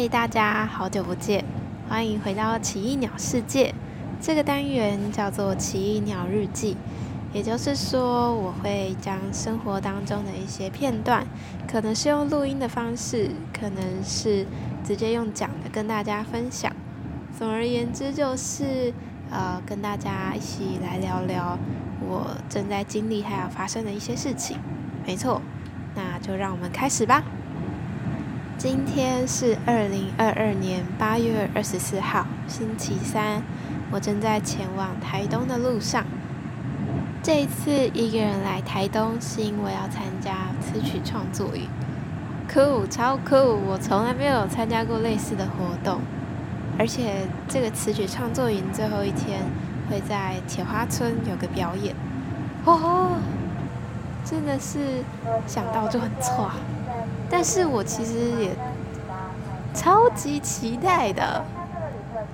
嗨，大家好久不见，欢迎回到奇异鸟世界。这个单元叫做奇异鸟日记，也就是说，我会将生活当中的一些片段，可能是用录音的方式，可能是直接用讲的跟大家分享。总而言之，就是呃，跟大家一起来聊聊我正在经历还有发生的一些事情。没错，那就让我们开始吧。今天是二零二二年八月二十四号，星期三。我正在前往台东的路上。这一次一个人来台东，是因为要参加词曲创作营。酷，超酷！我从来没有参加过类似的活动。而且这个词曲创作营最后一天会在铁花村有个表演。哦，真的是想到就很错。但是我其实也超级期待的，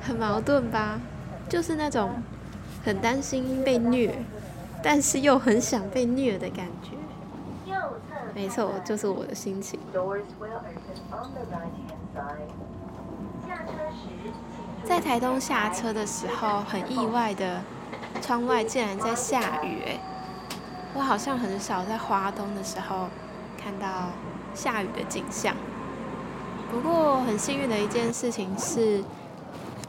很矛盾吧？就是那种很担心被虐，但是又很想被虐的感觉。没错，就是我的心情。在台东下车的时候，很意外的，窗外竟然在下雨哎！我好像很少在花东的时候看到。下雨的景象。不过很幸运的一件事情是，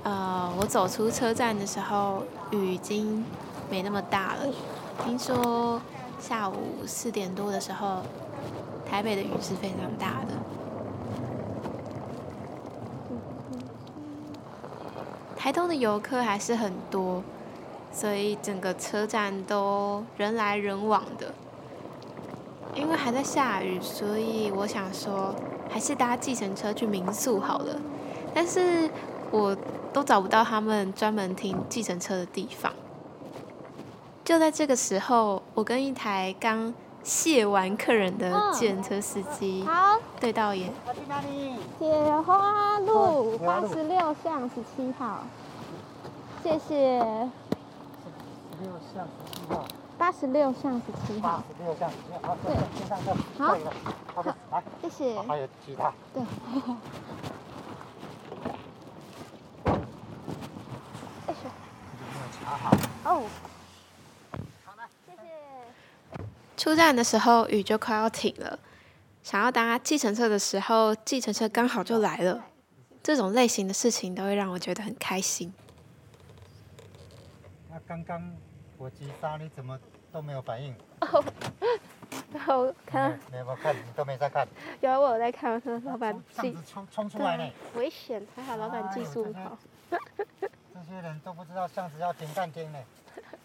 呃，我走出车站的时候，雨已经没那么大了。听说下午四点多的时候，台北的雨是非常大的。台东的游客还是很多，所以整个车站都人来人往的。因为还在下雨，所以我想说，还是搭计程车去民宿好了。但是我都找不到他们专门停计程车的地方。就在这个时候，我跟一台刚卸完客人的计程车司机对到眼。我去哪里？铁花路八十六巷十七号。谢谢。十六巷十七号。八十六巷十七号。八十六巷十七号，对，先上车。好，好的，来，谢谢。还有吉他。对。哎呦。查好。哦。好的，谢谢。出站的时候雨就快要停了，想要搭计程车的时候，计程车刚好就来了。这种类型的事情都会让我觉得很开心。那刚刚。我急刹，你怎么都没有反应？哦，我看，没有看，你都没在看。有我有在看，老板技冲冲出来呢。危险，还好老板技术好。这些人都不知道巷子要停半天呢。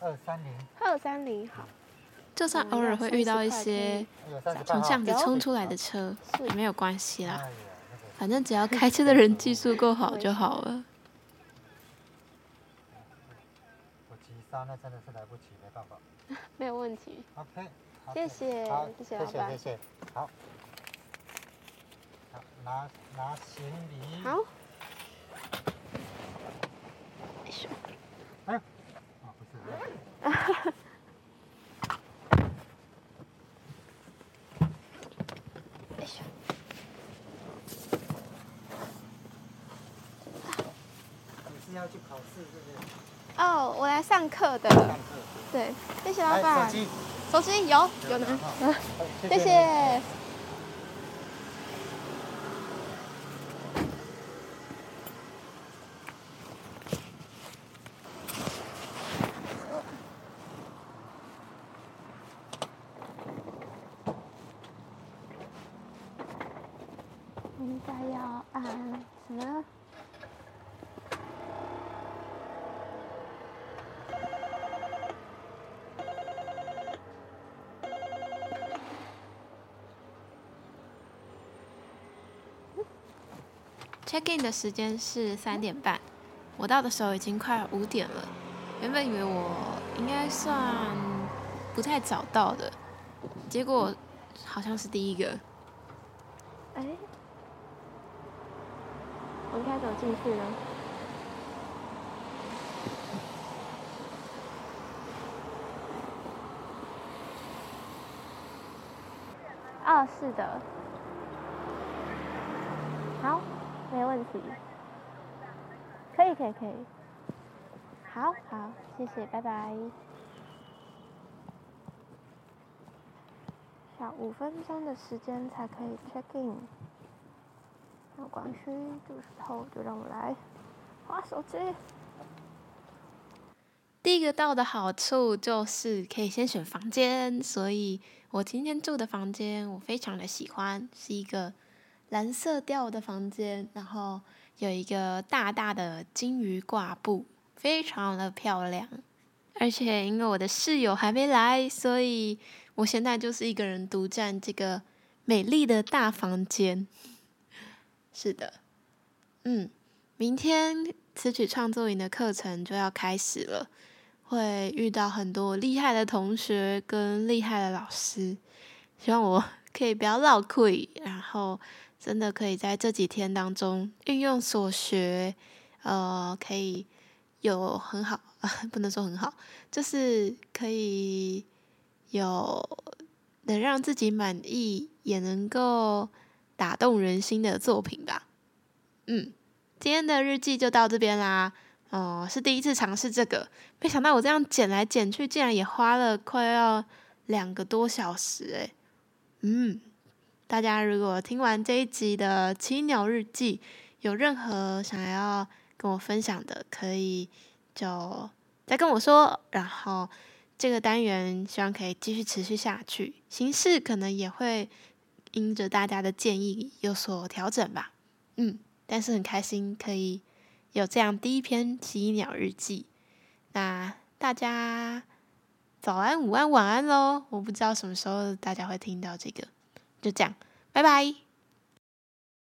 二三零。二三零好。就算偶尔会遇到一些从巷子冲出来的车，也没有关系啦。反正只要开车的人技术够好就好了。那真的是来不及，没办法。没有问题。OK，谢谢，谢谢老板。谢谢，谢谢。好，好，拿拿行李。好。哎呦，啊不是。哈哈。是要去考试，是不是？哦，我来上课的。对，谢谢老板。手机，手机有有拿。谢谢。应该要按什么？check in 的时间是三点半，我到的时候已经快五点了。原本以为我应该算不太早到的，结果好像是第一个。哎，我应该走进去了？哦，是的。好。没问可以可以可以。好好，谢谢，拜拜。小五分钟的时间才可以 check in，有关系，这个时候就让我来划手机。第一个到的好处就是可以先选房间，所以我今天住的房间我非常的喜欢，是一个蓝色调的房间，然后有一个大大的金鱼挂布，非常的漂亮。而且因为我的室友还没来，所以我现在就是一个人独占这个美丽的大房间。是的，嗯，明天词曲创作营的课程就要开始了。会遇到很多厉害的同学跟厉害的老师，希望我 可以不要落亏，然后真的可以在这几天当中运用所学，呃，可以有很好，不能说很好，就是可以有能让自己满意，也能够打动人心的作品吧。嗯，今天的日记就到这边啦。哦，是第一次尝试这个，没想到我这样剪来剪去，竟然也花了快要两个多小时诶。嗯，大家如果听完这一集的七鸟日记，有任何想要跟我分享的，可以就再跟我说。然后这个单元希望可以继续持续下去，形式可能也会因着大家的建议有所调整吧。嗯，但是很开心可以。有这样第一篇奇鸟日记，那大家早安、午安、晚安喽！我不知道什么时候大家会听到这个，就这样，拜拜。